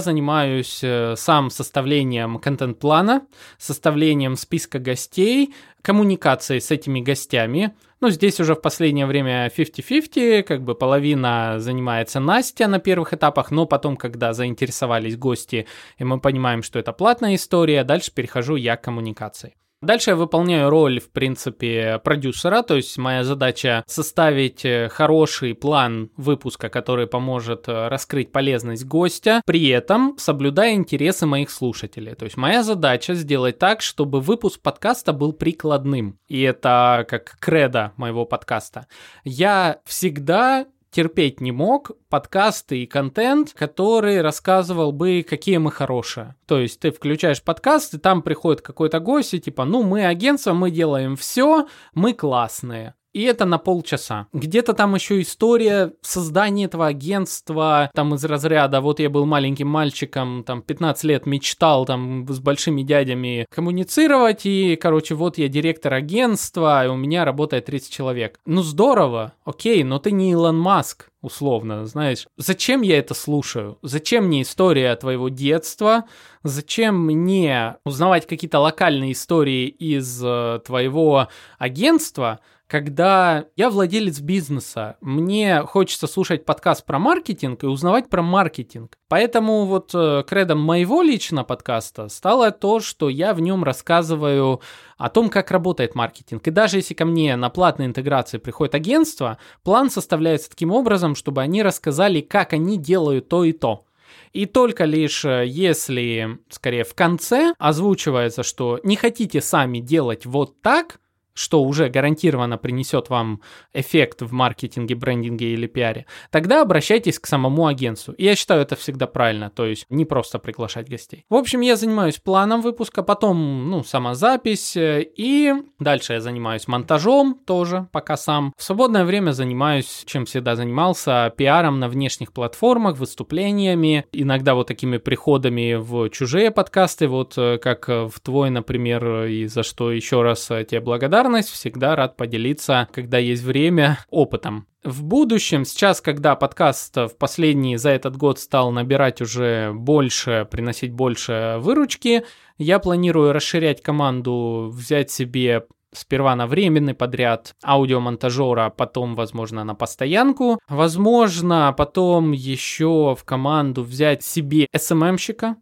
занимаюсь сам составлением контент-плана, составлением списка гостей, коммуникацией с этими гостями, ну, здесь уже в последнее время 50-50, как бы половина занимается Настя на первых этапах, но потом, когда заинтересовались гости, и мы понимаем, что это платная история, дальше перехожу я к коммуникации. Дальше я выполняю роль, в принципе, продюсера, то есть моя задача составить э, хороший план выпуска, который поможет э, раскрыть полезность гостя, при этом соблюдая интересы моих слушателей. То есть моя задача сделать так, чтобы выпуск подкаста был прикладным. И это как кредо моего подкаста. Я всегда терпеть не мог подкасты и контент, который рассказывал бы, какие мы хорошие. То есть ты включаешь подкаст, и там приходит какой-то гость, и типа, ну, мы агентство, мы делаем все, мы классные и это на полчаса. Где-то там еще история создания этого агентства, там из разряда, вот я был маленьким мальчиком, там 15 лет мечтал там с большими дядями коммуницировать, и, короче, вот я директор агентства, и у меня работает 30 человек. Ну здорово, окей, но ты не Илон Маск, условно, знаешь. Зачем я это слушаю? Зачем мне история твоего детства? Зачем мне узнавать какие-то локальные истории из э, твоего агентства? Когда я владелец бизнеса, мне хочется слушать подкаст про маркетинг и узнавать про маркетинг. Поэтому вот э, кредом моего личного подкаста стало то, что я в нем рассказываю о том, как работает маркетинг. И даже если ко мне на платной интеграции приходит агентство, план составляется таким образом, чтобы они рассказали, как они делают то и то. И только лишь э, если, скорее, в конце озвучивается, что не хотите сами делать вот так, что уже гарантированно принесет вам эффект в маркетинге, брендинге или пиаре, тогда обращайтесь к самому агентству. И я считаю это всегда правильно, то есть не просто приглашать гостей. В общем, я занимаюсь планом выпуска, потом, ну, сама запись, э, и дальше я занимаюсь монтажом тоже, пока сам. В свободное время занимаюсь, чем всегда занимался, пиаром на внешних платформах, выступлениями, иногда вот такими приходами в чужие подкасты, вот э, как в твой, например, и за что еще раз э, тебе благодарность, всегда рад поделиться, когда есть время, опытом. В будущем, сейчас, когда подкаст в последний за этот год стал набирать уже больше, приносить больше выручки, я планирую расширять команду, взять себе сперва на временный подряд аудиомонтажера, потом, возможно, на постоянку. Возможно, потом еще в команду взять себе SMM-щика.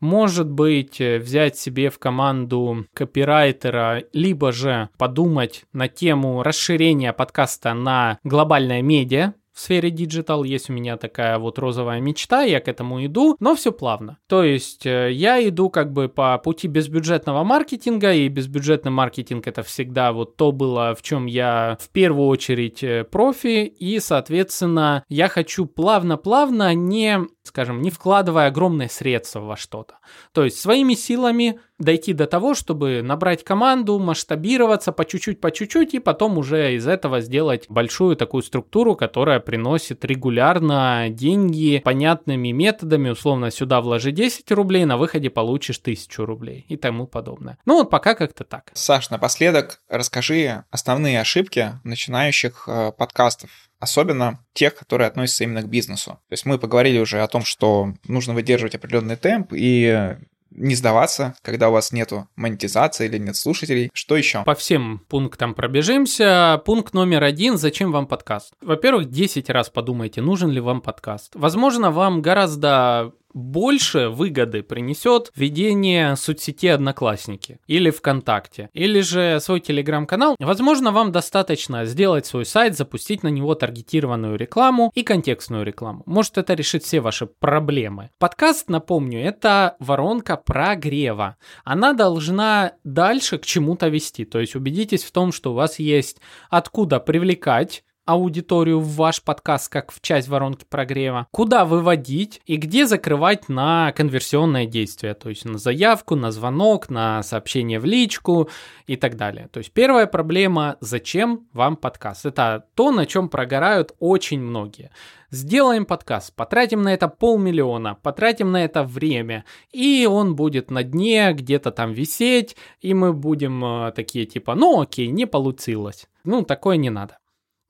Может быть, э, взять себе в команду копирайтера, либо же подумать на тему расширения подкаста на глобальное медиа, в сфере диджитал, есть у меня такая вот розовая мечта, я к этому иду, но все плавно. То есть э, я иду как бы по пути безбюджетного маркетинга, и безбюджетный маркетинг это всегда вот то было, в чем я в первую очередь э, профи, и, соответственно, я хочу плавно-плавно, не, скажем, не вкладывая огромные средства во что-то. То есть своими силами дойти до того, чтобы набрать команду, масштабироваться по чуть-чуть, по чуть-чуть, и потом уже из этого сделать большую такую структуру, которая приносит регулярно деньги понятными методами, условно, сюда вложи 10 рублей, на выходе получишь 1000 рублей и тому подобное. Ну вот пока как-то так. Саш, напоследок расскажи основные ошибки начинающих э, подкастов особенно тех, которые относятся именно к бизнесу. То есть мы поговорили уже о том, что нужно выдерживать определенный темп и не сдаваться, когда у вас нету монетизации или нет слушателей. Что еще? По всем пунктам пробежимся. Пункт номер один. Зачем вам подкаст? Во-первых, 10 раз подумайте, нужен ли вам подкаст. Возможно, вам гораздо больше выгоды принесет ведение соцсети Одноклассники или ВКонтакте, или же свой телеграм-канал. Возможно, вам достаточно сделать свой сайт, запустить на него таргетированную рекламу и контекстную рекламу. Может, это решит все ваши проблемы. Подкаст, напомню, это воронка прогрева. Она должна дальше к чему-то вести. То есть убедитесь в том, что у вас есть откуда привлекать аудиторию в ваш подкаст как в часть воронки прогрева, куда выводить и где закрывать на конверсионное действие, то есть на заявку, на звонок, на сообщение в личку и так далее. То есть первая проблема, зачем вам подкаст? Это то, на чем прогорают очень многие. Сделаем подкаст, потратим на это полмиллиона, потратим на это время, и он будет на дне где-то там висеть, и мы будем э, такие типа, ну окей, не получилось. Ну, такое не надо.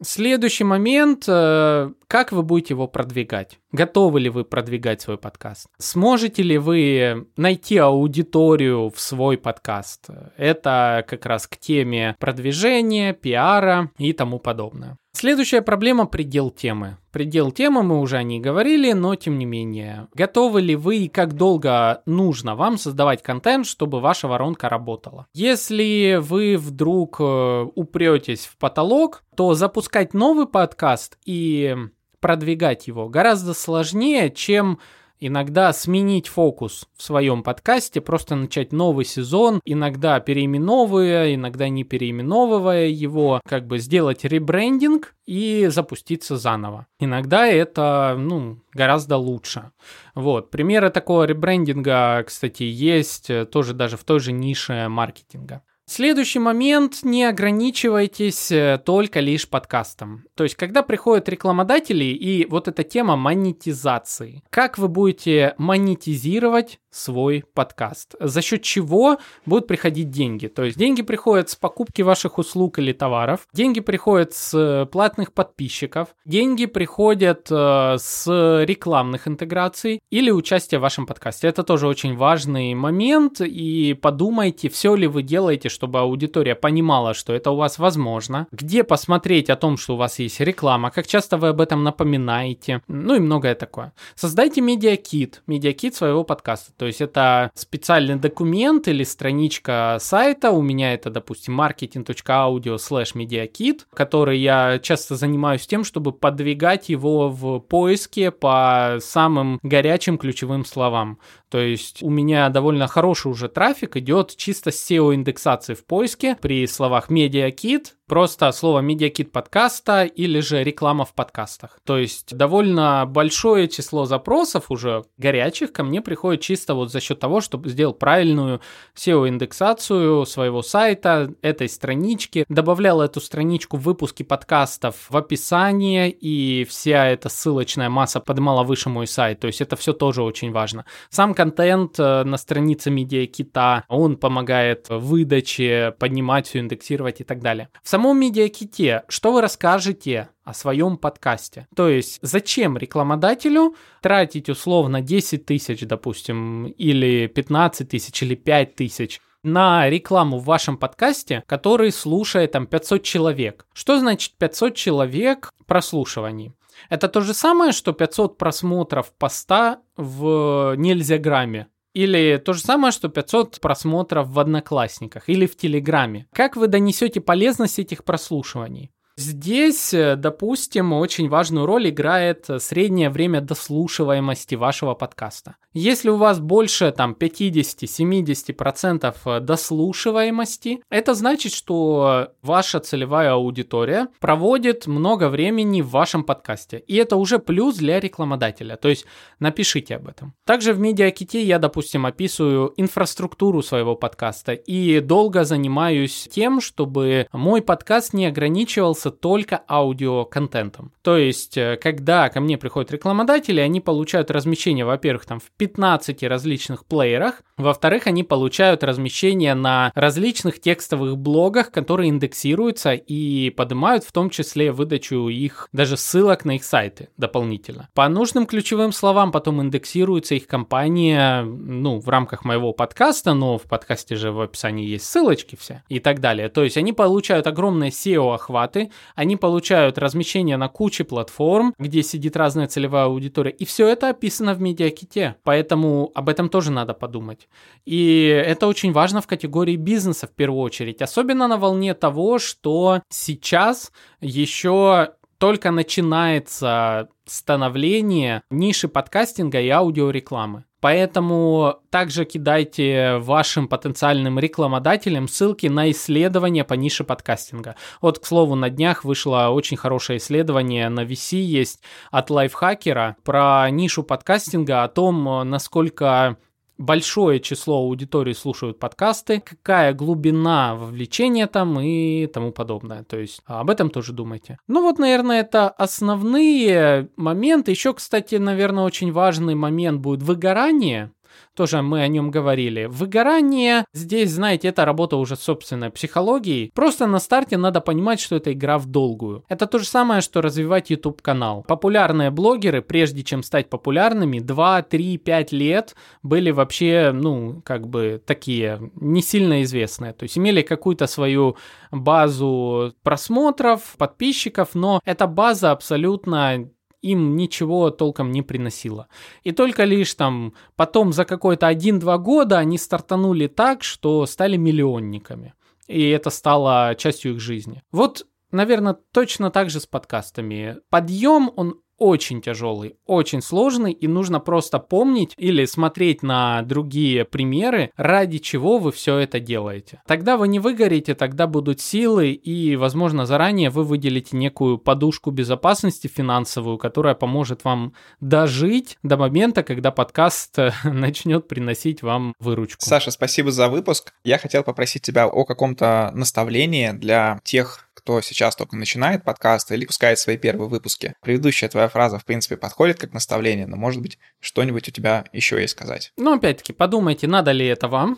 Следующий момент, э, как вы будете его продвигать? Готовы ли вы продвигать свой подкаст? Сможете ли вы найти аудиторию в свой подкаст? Это как раз к теме продвижения, пиара и тому подобное. Следующая проблема – предел темы. Предел темы, мы уже о ней говорили, но тем не менее. Готовы ли вы и как долго нужно вам создавать контент, чтобы ваша воронка работала? Если вы вдруг э, упретесь в потолок, то запускать новый подкаст и продвигать его гораздо сложнее, чем иногда сменить фокус в своем подкасте, просто начать новый сезон, иногда переименовывая, иногда не переименовывая его, как бы сделать ребрендинг и запуститься заново. Иногда это, ну, гораздо лучше. Вот. Примеры такого ребрендинга, кстати, есть тоже даже в той же нише маркетинга. Следующий момент, не ограничивайтесь э, только лишь подкастом. То есть, когда приходят рекламодатели и вот эта тема монетизации, как вы будете монетизировать свой подкаст. За счет чего будут приходить деньги? То есть деньги приходят с покупки ваших услуг или товаров, деньги приходят с э, платных подписчиков, деньги приходят э, с рекламных интеграций или участия в вашем подкасте. Это тоже очень важный момент и подумайте, все ли вы делаете, чтобы аудитория понимала, что это у вас возможно, где посмотреть о том, что у вас есть реклама, как часто вы об этом напоминаете, ну и многое такое. Создайте медиакит, медиакит своего подкаста. То есть это специальный документ или страничка сайта. У меня это, допустим, marketing.audio slash mediakit, который я часто занимаюсь тем, чтобы подвигать его в поиске по самым горячим ключевым словам. То есть у меня довольно хороший уже трафик идет чисто с SEO-индексации в поиске при словах MediaKit, просто слово медиакит подкаста или же реклама в подкастах. То есть довольно большое число запросов уже горячих ко мне приходит чисто вот за счет того, чтобы сделал правильную SEO-индексацию своего сайта, этой странички, добавлял эту страничку в выпуски подкастов в описание, и вся эта ссылочная масса поднимала выше мой сайт. То есть это все тоже очень важно. Сам контент э, на странице медиакита, он помогает выдаче, поднимать все, индексировать и так далее. В самом медиаките, что вы расскажете о своем подкасте. То есть, зачем рекламодателю тратить условно 10 тысяч, допустим, или 15 тысяч, или 5 тысяч на рекламу в вашем подкасте, который слушает там 500 человек. Что значит 500 человек прослушиваний? Это то же самое, что 500 просмотров поста в нельзя грамме. Или то же самое, что 500 просмотров в Одноклассниках или в Телеграме. Как вы донесете полезность этих прослушиваний? Здесь, э, допустим, очень важную роль играет среднее время дослушиваемости вашего подкаста. Если у вас больше там 50-70% э, дослушиваемости, это значит, что ваша целевая аудитория проводит много времени в вашем подкасте. И это уже плюс для рекламодателя. То есть напишите об этом. Также в медиаките я, допустим, описываю инфраструктуру своего подкаста и долго занимаюсь тем, чтобы мой подкаст не ограничивался заниматься только аудиоконтентом. То есть, э, когда ко мне приходят рекламодатели, они получают размещение, во-первых, там в 15 различных плеерах, во-вторых, они получают размещение на различных текстовых блогах, которые индексируются и поднимают в том числе выдачу их, даже ссылок на их сайты дополнительно. По нужным ключевым словам потом индексируется их компания, ну, в рамках моего подкаста, но в подкасте же в описании есть ссылочки все и так далее. То есть они получают огромные SEO-охваты, они получают размещение на куче платформ, где сидит разная целевая аудитория, и все это описано в медиаките, поэтому об этом тоже надо подумать. И это очень важно в категории бизнеса в первую очередь, особенно на волне того, что сейчас еще только начинается становление ниши подкастинга и аудиорекламы. Поэтому также кидайте вашим потенциальным рекламодателям ссылки на исследования по нише подкастинга. Вот, к слову, на днях вышло очень хорошее исследование на VC есть от лайфхакера про нишу подкастинга, о том, насколько большое число аудитории слушают подкасты, какая глубина вовлечения там и тому подобное. То есть об этом тоже думайте. Ну вот, наверное, это основные моменты. Еще, кстати, наверное, очень важный момент будет выгорание тоже мы о нем говорили. Выгорание, здесь, знаете, это работа уже собственной психологией. Просто на старте надо понимать, что это игра в долгую. Это то же самое, что развивать YouTube канал. Популярные блогеры, прежде чем стать популярными, 2, 3, 5 лет были вообще, ну, как бы такие, не сильно известные. То есть имели какую-то свою базу просмотров, подписчиков, но эта база абсолютно им ничего толком не приносило. И только лишь там потом за какой-то 1-2 года они стартанули так, что стали миллионниками. И это стало частью их жизни. Вот, наверное, точно так же с подкастами. Подъем, он очень тяжелый, очень сложный, и нужно просто помнить или смотреть на другие примеры, ради чего вы все это делаете. Тогда вы не выгорите, тогда будут силы, и, возможно, заранее вы выделите некую подушку безопасности финансовую, которая поможет вам дожить до момента, когда подкаст начнет приносить вам выручку. Саша, спасибо за выпуск. Я хотел попросить тебя о каком-то наставлении для тех кто сейчас только начинает подкасты или пускает свои первые выпуски. Предыдущая твоя фраза, в принципе, подходит как наставление, но, может быть, что-нибудь у тебя еще есть сказать. Ну, опять-таки, подумайте, надо ли это вам.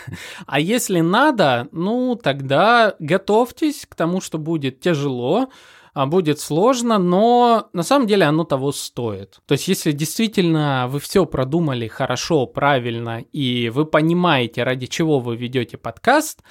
а если надо, ну, тогда готовьтесь к тому, что будет тяжело, а будет сложно, но на самом деле оно того стоит. То есть, если действительно вы все продумали хорошо, правильно, и вы понимаете, ради чего вы ведете подкаст,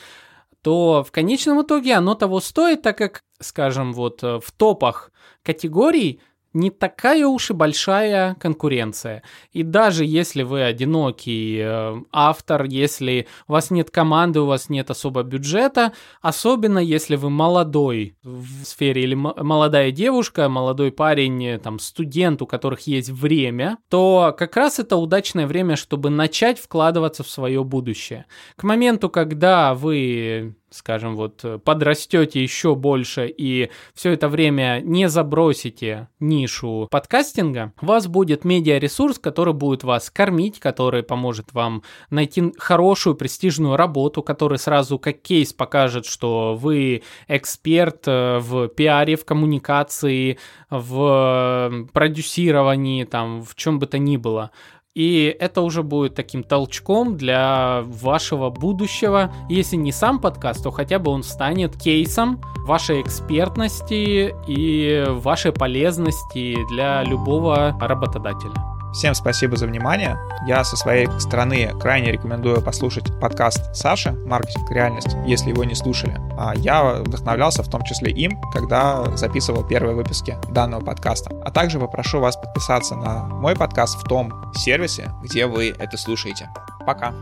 то в конечном итоге оно того стоит, так как, скажем, вот э, в топах категорий не такая уж и большая конкуренция. И даже если вы одинокий э, автор, если у вас нет команды, у вас нет особо бюджета, особенно если вы молодой в сфере или молодая девушка, молодой парень, э, там, студент, у которых есть время, то как раз это удачное время, чтобы начать вкладываться в свое будущее. К моменту, когда вы скажем, вот э, подрастете еще больше и все это время не забросите нишу подкастинга, у вас будет медиаресурс, который будет вас кормить, который поможет вам найти хорошую престижную работу, который сразу как кейс покажет, что вы эксперт э, в пиаре, в коммуникации, в э, продюсировании, там, в чем бы то ни было. И это уже будет таким толчком для вашего будущего. Если не сам подкаст, то хотя бы он станет кейсом вашей экспертности и вашей полезности для любого работодателя. Всем спасибо за внимание. Я со своей стороны крайне рекомендую послушать подкаст Саши «Маркетинг. Реальность», если его не слушали. А я вдохновлялся в том числе им, когда записывал первые выпуски данного подкаста. А также попрошу вас подписаться на мой подкаст в том сервисе, где вы это слушаете. Пока!